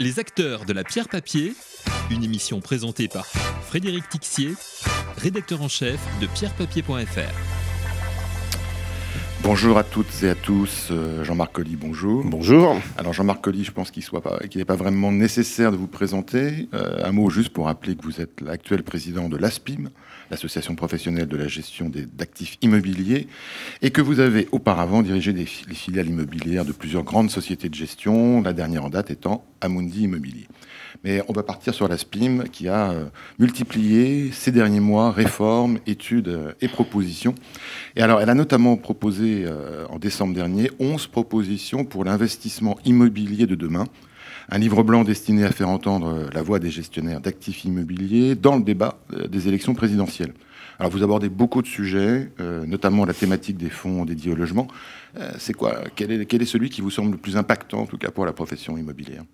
Les acteurs de la pierre papier, une émission présentée par Frédéric Tixier, rédacteur en chef de pierrepapier.fr. Bonjour à toutes et à tous, euh, Jean-Marc Colli, bonjour. Bonjour. Alors Jean-Marc Colli, je pense qu'il n'est pas, vraiment nécessaire de vous présenter. Euh, un mot juste pour rappeler que vous êtes l'actuel président de l'ASPIM, l'association professionnelle de la gestion d'actifs immobiliers, et que vous avez auparavant dirigé les filiales immobilières de plusieurs grandes sociétés de gestion, la dernière en date étant Amundi Immobilier. Mais on va partir sur la SPIM qui a euh, multiplié ces derniers mois réformes, études euh, et propositions. Et alors, elle a notamment proposé euh, en décembre dernier 11 propositions pour l'investissement immobilier de demain. Un livre blanc destiné à faire entendre la voix des gestionnaires d'actifs immobiliers dans le débat des élections présidentielles. Alors vous abordez beaucoup de sujets, notamment la thématique des fonds dédiés au logement. c'est quoi? Quel est, quel est celui qui vous semble le plus impactant, en tout cas pour la profession immobilière?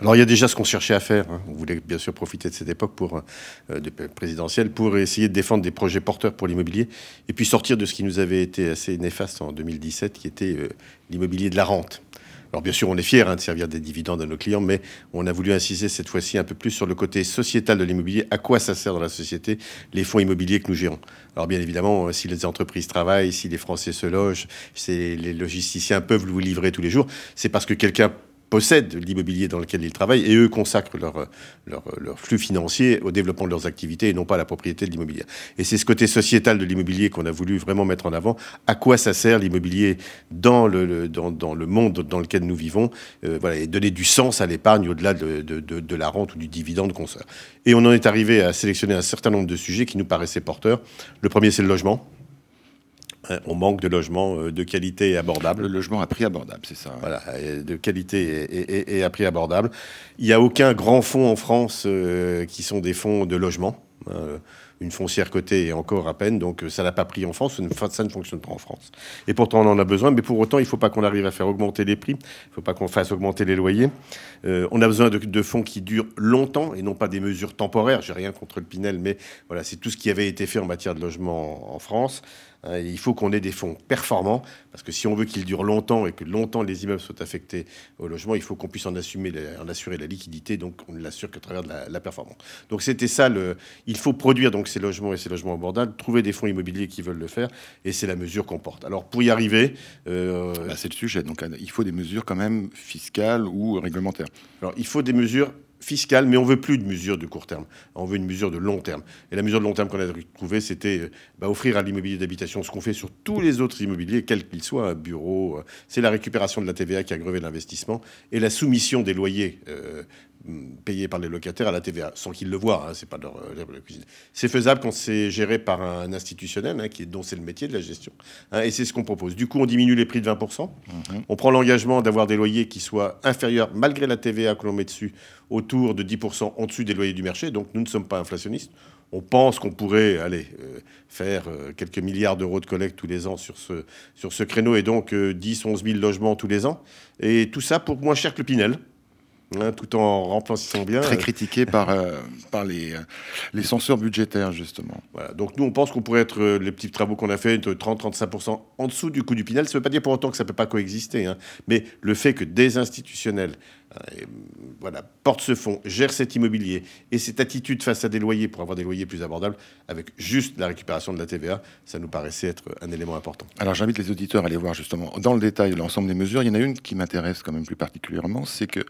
Alors il y a déjà ce qu'on cherchait à faire. Hein. On voulait bien sûr profiter de cette époque pour euh, présidentielle pour essayer de défendre des projets porteurs pour l'immobilier et puis sortir de ce qui nous avait été assez néfaste en 2017, qui était euh, l'immobilier de la rente. Alors bien sûr, on est fiers hein, de servir des dividendes à nos clients, mais on a voulu insister cette fois-ci un peu plus sur le côté sociétal de l'immobilier. À quoi ça sert dans la société les fonds immobiliers que nous gérons Alors bien évidemment, euh, si les entreprises travaillent, si les Français se logent, si les logisticiens peuvent vous livrer tous les jours, c'est parce que quelqu'un possèdent l'immobilier dans lequel ils travaillent et eux consacrent leur, leur, flux financier au développement de leurs activités et non pas à la propriété de l'immobilier. Et c'est ce côté sociétal de l'immobilier qu'on a voulu vraiment mettre en avant. À quoi ça sert l'immobilier dans le, dans, le monde dans lequel nous vivons euh, voilà, et donner du sens à l'épargne au-delà de, de, de, la rente ou du dividende qu'on sort. Et on en est arrivé à sélectionner un certain nombre de sujets qui nous paraissaient porteurs. Le premier, c'est le logement. Hein, on manque de logements euh, de qualité et abordable. Le logement à prix abordable, c'est ça. Voilà, de qualité et, à prix abordable. Il n'y a aucun grand fonds en France euh, qui sont des fonds de logement. Hein, une foncière cotée et encore à peine, donc euh, ça n'a pas pris en France, ça ne fonctionne pas en France. Et pourtant on en a besoin, mais pour autant il ne faut pas qu'on arrive à faire augmenter les prix, il ne faut pas qu'on fasse augmenter les loyers. Euh, on a besoin de, fonds qui durent longtemps et non pas des mesures temporaires. J'ai rien contre le Pinel, mais voilà, c'est tout ce qui avait été fait en matière de logement en, France. Hein, il faut qu'on ait des fonds performants, parce que si on veut qu'ils durent longtemps et que longtemps les immeubles soient affectés au logement, il faut qu'on puisse en, assumer, en assurer la liquidité, donc on ne l'assure qu'à travers de la, la performance. Donc c'était ça, le, il faut produire donc ces logements et ces logements abordables, trouver des fonds immobiliers qui veulent le faire, et c'est la mesure qu'on porte. Alors pour y arriver... Euh, bah, c'est le sujet, donc il faut des mesures quand même fiscales ou réglementaires. Alors il faut des mesures fiscales, mais on veut plus de mesures de court terme. On veut une mesure de long terme. Et la mesure de long terme qu'on a trouvée, c'était euh, bah, offrir à l'immobilier d'habitation ce qu'on fait sur tous les autres immobiliers, quels qu'ils soient, un bureau. Euh, c'est la récupération de la TVA qui a grevé l'investissement et la soumission des loyers payés par les locataires à la TVA, sans qu'ils le voient, hein, c'est pas leur, cuisine. C'est faisable quand c'est géré par un institutionnel, hein, qui est, dont c'est le métier de la gestion. Hein, et c'est ce qu'on propose. Du coup, on diminue les prix de 20%. Mhm. On prend l'engagement d'avoir des loyers qui soient inférieurs, malgré la TVA que l'on met dessus, autour de 10% en dessus des loyers du marché. Donc nous ne sommes pas inflationnistes. On pense qu'on pourrait aller euh, faire euh, quelques milliards d'euros de collecte tous les ans sur ce, sur ce créneau et donc 10, 11 000 logements tous les ans. Et tout ça pour moins cher que le Pinel. Hein, tout en remplissant bien. Très critiqué par, euh, par les, euh, les censeurs budgétaires, justement. Voilà. Donc nous, on pense qu'on pourrait être, euh, les petits travaux qu'on a fait, de 30-35% en dessous du coût du Pinel. Ça ne veut pas dire pour autant que ça ne peut pas coexister. Hein. Mais le fait que des institutionnels voilà, porte ce fonds, gère cet immobilier et cette attitude face à des loyers pour avoir des loyers plus abordables, avec juste la récupération de la TVA, ça nous paraissait être un élément important. Alors j'invite les auditeurs à aller voir justement dans le détail l'ensemble des mesures. Il y en a une qui m'intéresse quand même plus particulièrement, c'est que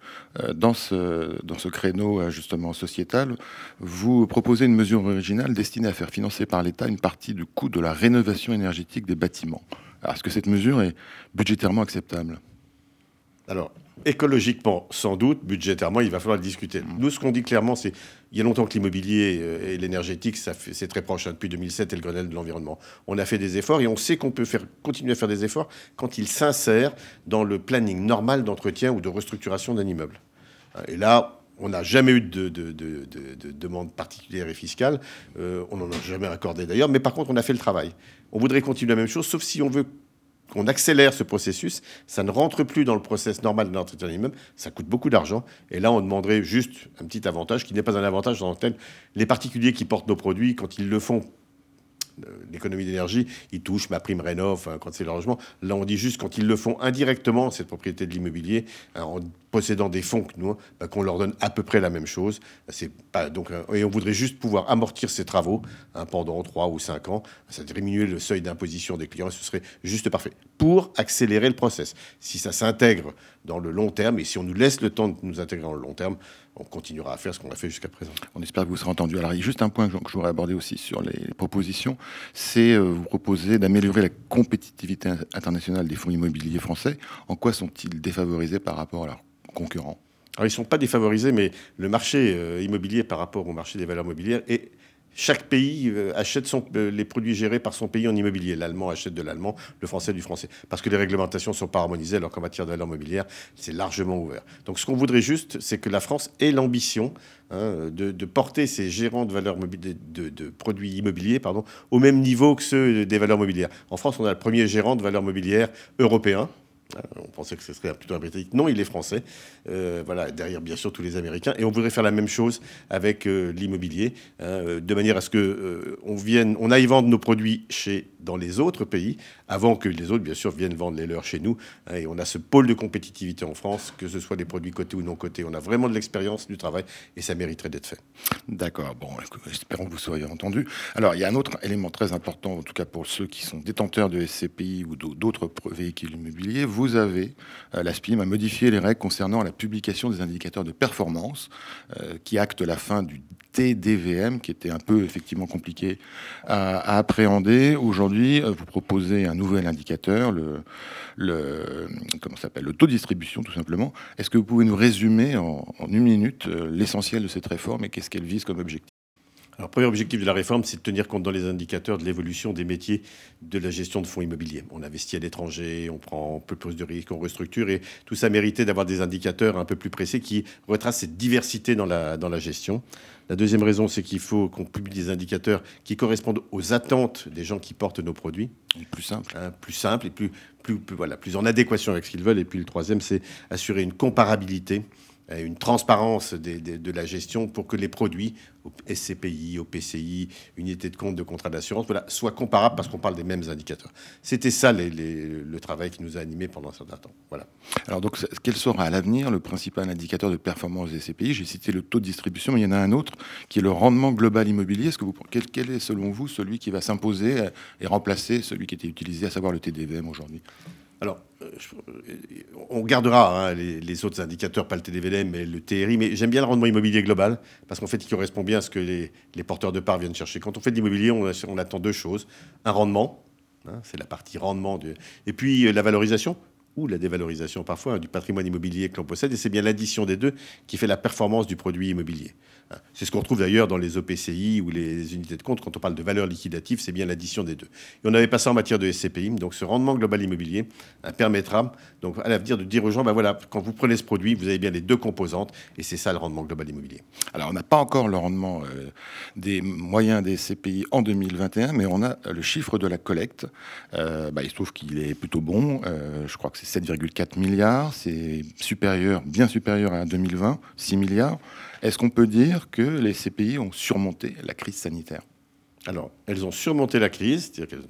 euh, dans, ce, dans ce créneau euh, justement sociétal, vous proposez une mesure originale destinée à faire financer par l'État une partie du coût de la rénovation énergétique des bâtiments. Est-ce que cette mesure est budgétairement acceptable? Alors, Écologiquement, sans doute, budgétairement, il va falloir le discuter. Nous, ce qu'on dit clairement, c'est il y a longtemps que l'immobilier euh, et l'énergétique, c'est très proche. Hein, depuis 2007 et le Grenelle de l'environnement, on a fait des efforts et on sait qu'on peut faire, continuer à faire des efforts quand il s'insère dans le planning normal d'entretien ou de restructuration d'un immeuble. Et là, on n'a jamais eu de, demande particulière et fiscale. Euh, on n'en a jamais accordé d'ailleurs. Mais par contre, on a fait le travail. On voudrait continuer la même chose, sauf si on veut qu'on accélère ce processus, ça ne rentre plus dans le process normal de l'entretien d'immeuble, ça coûte beaucoup d'argent. Et là, on demanderait juste un petit avantage qui n'est pas un avantage dans tel les particuliers qui portent nos produits, quand ils le font, l'économie d'énergie, ils touchent ma prime rénov quand c'est le logement. Là, on dit juste quand ils le font indirectement, cette propriété de l'immobilier, hein, possédant des fonds que nous, bah, qu'on leur donne à peu près la même chose. Donc, et on voudrait juste pouvoir amortir ces travaux hein, pendant 3 ou 5 ans. Ça diminuer le seuil d'imposition des clients et ce serait juste parfait pour accélérer le process. Si ça s'intègre dans le long terme et si on nous laisse le temps de nous intégrer dans le long terme, on continuera à faire ce qu'on a fait jusqu'à présent. On espère que vous serez entendu. Alors, il y a juste un point que je voudrais aborder aussi sur les propositions, c'est euh, vous proposer d'améliorer la compétitivité internationale des fonds immobiliers français. En quoi sont-ils défavorisés par rapport à leurs concurrents? Alors, ils ne sont pas défavorisés, mais le marché euh, immobilier par rapport au marché des valeurs mobilières est chaque pays euh, achète euh, les produits gérés par son pays en immobilier. L'allemand achète de l'allemand, le français du français. Parce que les réglementations ne sont pas harmonisées, alors qu'en matière de valeur mobilière, c'est largement ouvert. Donc ce qu'on voudrait juste, c'est que la France ait l'ambition hein, de, porter ses gérants de, valeurs de, de, produits immobiliers pardon, au même niveau que ceux des valeurs mobilières. En France, on a le premier gérant de valeurs mobilières européen. Euh, on pensait que ce serait plutôt un Britannique. Non, il est français. Euh, voilà, derrière, bien sûr, tous les Américains. Et on voudrait faire la même chose avec euh, l'immobilier, hein, de manière à ce que on vienne, on aille vendre nos produits chez dans les autres pays, avant que les autres, bien sûr, viennent vendre les leurs chez nous. Hein, et on a ce pôle de compétitivité en France, que ce soit des produits cotés ou non cotés. On a vraiment de l'expérience, du travail, et ça mériterait d'être fait. D'accord. Bon, espérons que vous soyez entendu. Alors, il y a un autre élément très important, en tout cas pour ceux qui sont détenteurs de SCPI ou d'autres véhicules immobiliers. Avez, euh, la SPIM a modifié les règles concernant la publication des indicateurs de performance, euh, qui acte la fin du TDVM, qui était un peu effectivement compliqué à appréhender. Aujourd'hui, euh, vous proposez un nouvel indicateur, le, comment le taux de distribution, tout simplement. Est-ce que vous pouvez nous résumer en, une minute l'essentiel de cette réforme et qu'est-ce qu'elle vise comme objectif? Alors, premier objectif de la réforme, c'est de tenir compte dans les indicateurs de l'évolution des métiers de la gestion de fonds immobiliers. On investit à l'étranger, on prend un peu plus de risques, on restructure, et tout ça méritait d'avoir des indicateurs un peu plus précis qui retracent cette diversité dans la, dans la gestion. La deuxième raison, c'est qu'il faut qu'on publie des indicateurs qui correspondent aux attentes des gens qui portent nos produits. Plus simple. Hein, plus simple et plus, plus, voilà, plus en adéquation avec ce qu'ils veulent. Et puis le troisième, c'est assurer une comparabilité une transparence de la gestion pour que les produits, au SCPI, au PCI, unité de compte de contrat d'assurance, voilà, soient comparables parce qu'on parle des mêmes indicateurs. C'était ça le travail qui nous a animés pendant un certain temps. Voilà. Alors donc, quel sera à l'avenir le principal indicateur de performance des SCPI J'ai cité le taux de distribution, mais il y en a un autre qui est le rendement global immobilier. Est-ce que vous, quel, quel est selon vous celui qui va s'imposer et remplacer celui qui était utilisé, à savoir le TDVM aujourd'hui? Alors, euh, on gardera hein, les, autres indicateurs, pas le TDVM, mais le TRI, mais j'aime bien le rendement immobilier global, parce qu'en fait, il correspond bien à ce que les, porteurs de parts viennent chercher. Quand on fait de l'immobilier, on, attend deux choses. Un rendement, hein, c'est la partie rendement, de, et puis euh, la valorisation, ou la dévalorisation parfois hein, du patrimoine immobilier que l'on possède, et c'est bien l'addition des deux qui fait la performance du produit immobilier. C'est ce qu'on retrouve d'ailleurs dans les OPCI ou les unités de compte. Quand on parle de valeur liquidative, c'est bien l'addition des deux. Et on avait pas ça en matière de SCPI. Donc ce rendement global immobilier hein, permettra donc à l'avenir de dire aux gens, ben voilà, quand vous prenez ce produit, vous avez bien les deux composantes. Et c'est ça le rendement global immobilier. Alors on n'a pas encore le rendement euh, des moyens des SCPI en 2021, mais on a le chiffre de la collecte. Euh, bah, il se trouve qu'il est plutôt bon. Euh, je crois que c'est 7,4 milliards. C'est supérieur, bien supérieur à 2020, 6 milliards. Est-ce qu'on peut dire que les CPI ont surmonté la crise sanitaire? Alors, elles ont surmonté la crise, c'est-à-dire qu'elles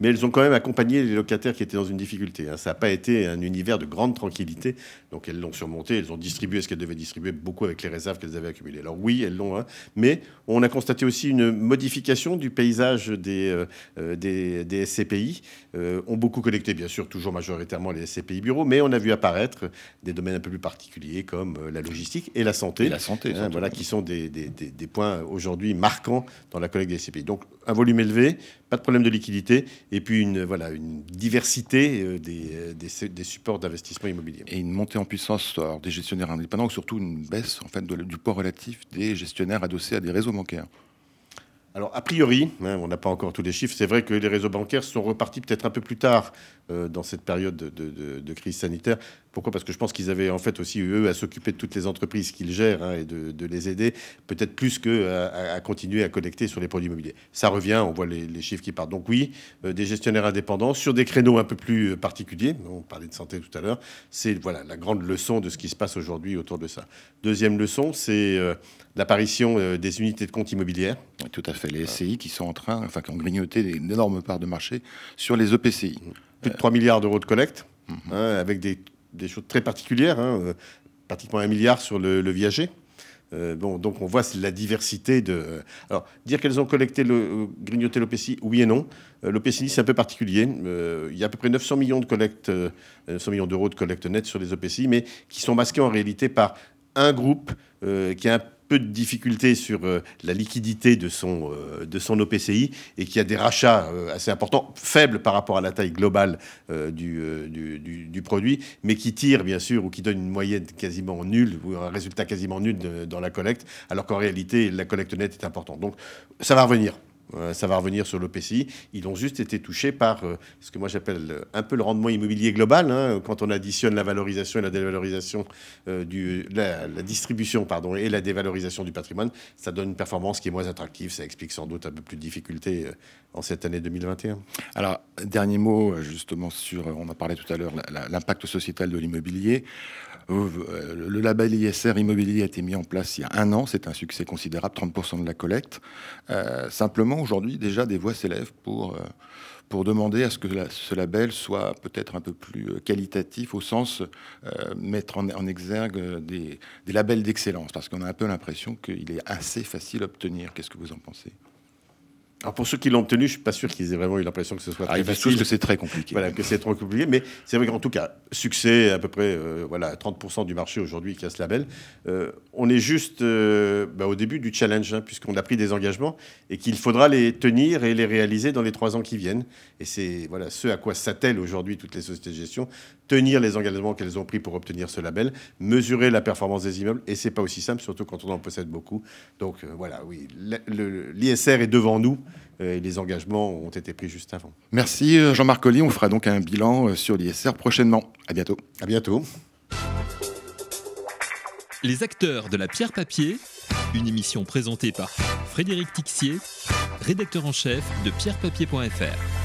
mais elles ont quand même accompagné les locataires qui étaient dans une difficulté. Hein. Ça n'a pas été un univers de grande tranquillité. Donc elles l'ont surmonté, elles ont distribué ce qu'elles devaient distribuer, beaucoup avec les réserves qu'elles avaient accumulées. Alors oui, elles l'ont, hein. mais on a constaté aussi une modification du paysage des, euh, euh, des, SCPI. Euh, ont beaucoup collecté, bien sûr, toujours majoritairement les SCPI bureaux, mais on a vu apparaître des domaines un peu plus particuliers comme la logistique et la santé. Et la santé, hein, voilà, qui sont des, des, des points aujourd'hui marquants dans la collecte des SCPI. Donc un volume élevé, pas de problème de liquidité, et puis une, voilà, une diversité euh, des, des, supports d'investissement immobilier. Et une montée en puissance des gestionnaires indépendants, surtout une baisse en fait, du poids relatif des gestionnaires adossés à des réseaux bancaires. Alors, a priori, hein, on n'a pas encore tous les chiffres, c'est vrai que les réseaux bancaires sont repartis peut-être un peu plus tard euh, dans cette période de, crise sanitaire. Pourquoi? Parce que je pense qu'ils avaient en fait aussi, eux, à s'occuper de toutes les entreprises qu'ils gèrent hein, et de, les aider, peut-être plus qu'à à, continuer à collecter sur les produits immobiliers. Ça revient, on voit les, chiffres qui partent. Donc oui, euh, des gestionnaires indépendants sur des créneaux un peu plus euh, particuliers, on parlait de santé tout à l'heure, c'est voilà, la grande leçon de ce qui se passe aujourd'hui autour de ça. Deuxième leçon, c'est l'apparition des unités de compte immobilières. tout à fait, les SCI qui sont en train, enfin qui ont grignoté une énorme part de marché sur les EPCI. Plus de 3 milliards d'euros de collecte, mhm. hein, avec des, choses très particulières. Hein, pratiquement un milliard sur le, viager. bon, donc on voit la diversité de. Alors, dire qu'elles ont collecté le grignoté l'OPCI, oui et non. L'OPCI, c'est un peu particulier. il y a à peu près 900 millions de collecte, 900 millions d'euros de collecte nette sur les OPCI, mais qui sont masqués en réalité par un groupe qui a un peu de difficultés sur euh, la liquidité de son, euh, de son OPCI et qui a des rachats euh, assez importants, faibles par rapport à la taille globale du, du, du, produit, mais qui tire bien sûr ou qui donne une moyenne quasiment nulle ou un résultat quasiment nul dans la collecte, alors qu'en réalité la collecte nette est importante. Donc ça va revenir. Euh, ça va revenir sur l'OPCI. Ils ont juste été touchés par euh, ce que moi j'appelle euh, un peu le rendement immobilier global. Hein, quand on additionne la valorisation et la dévalorisation du la, distribution pardon et la dévalorisation du patrimoine, ça donne une performance qui est moins attractive. Ça explique sans doute un peu plus de difficultés en cette année 2021. Alors dernier mot justement sur, on a parlé tout à l'heure, l'impact sociétal de l'immobilier. Le label ISR immobilier a été mis en place il y a un an. C'est un succès considérable, 30% de la collecte. simplement aujourd'hui déjà des voix s'élèvent pour, euh, pour demander à ce que ce label soit peut-être un peu plus euh, qualitatif au sens euh, mettre en, exergue des, des labels d'excellence, parce qu'on a un peu l'impression qu'il est assez facile à obtenir. Qu'est-ce que vous en pensez? Alors pour ceux qui l'ont obtenu, je suis pas sûr qu'ils aient vraiment eu l'impression que ce soit ah, très facile. que c'est très compliqué. Voilà, que c'est trop compliqué. Mais c'est vrai qu'en tout cas, succès, à peu près euh, voilà, 30% du marché aujourd'hui qui a ce label. Euh, on est juste euh, bah, au début du challenge, hein, puisqu'on a pris des engagements et qu'il faudra les tenir et les réaliser dans les trois ans qui viennent. Et c'est voilà, ce à quoi s'attellent aujourd'hui toutes les sociétés de gestion. Tenir les engagements qu'elles ont pris pour obtenir ce label, mesurer la performance des immeubles. Et c'est pas aussi simple, surtout quand on en possède beaucoup. Donc voilà, oui, l'ISR est devant nous. Euh, et les engagements ont été pris juste avant. Merci euh, Jean-Marc Colli. On fera donc un bilan euh, sur l'ISR prochainement. À bientôt. À bientôt. Les acteurs de la pierre papier, une émission présentée par Frédéric Tixier, rédacteur en chef de pierrepapier.fr.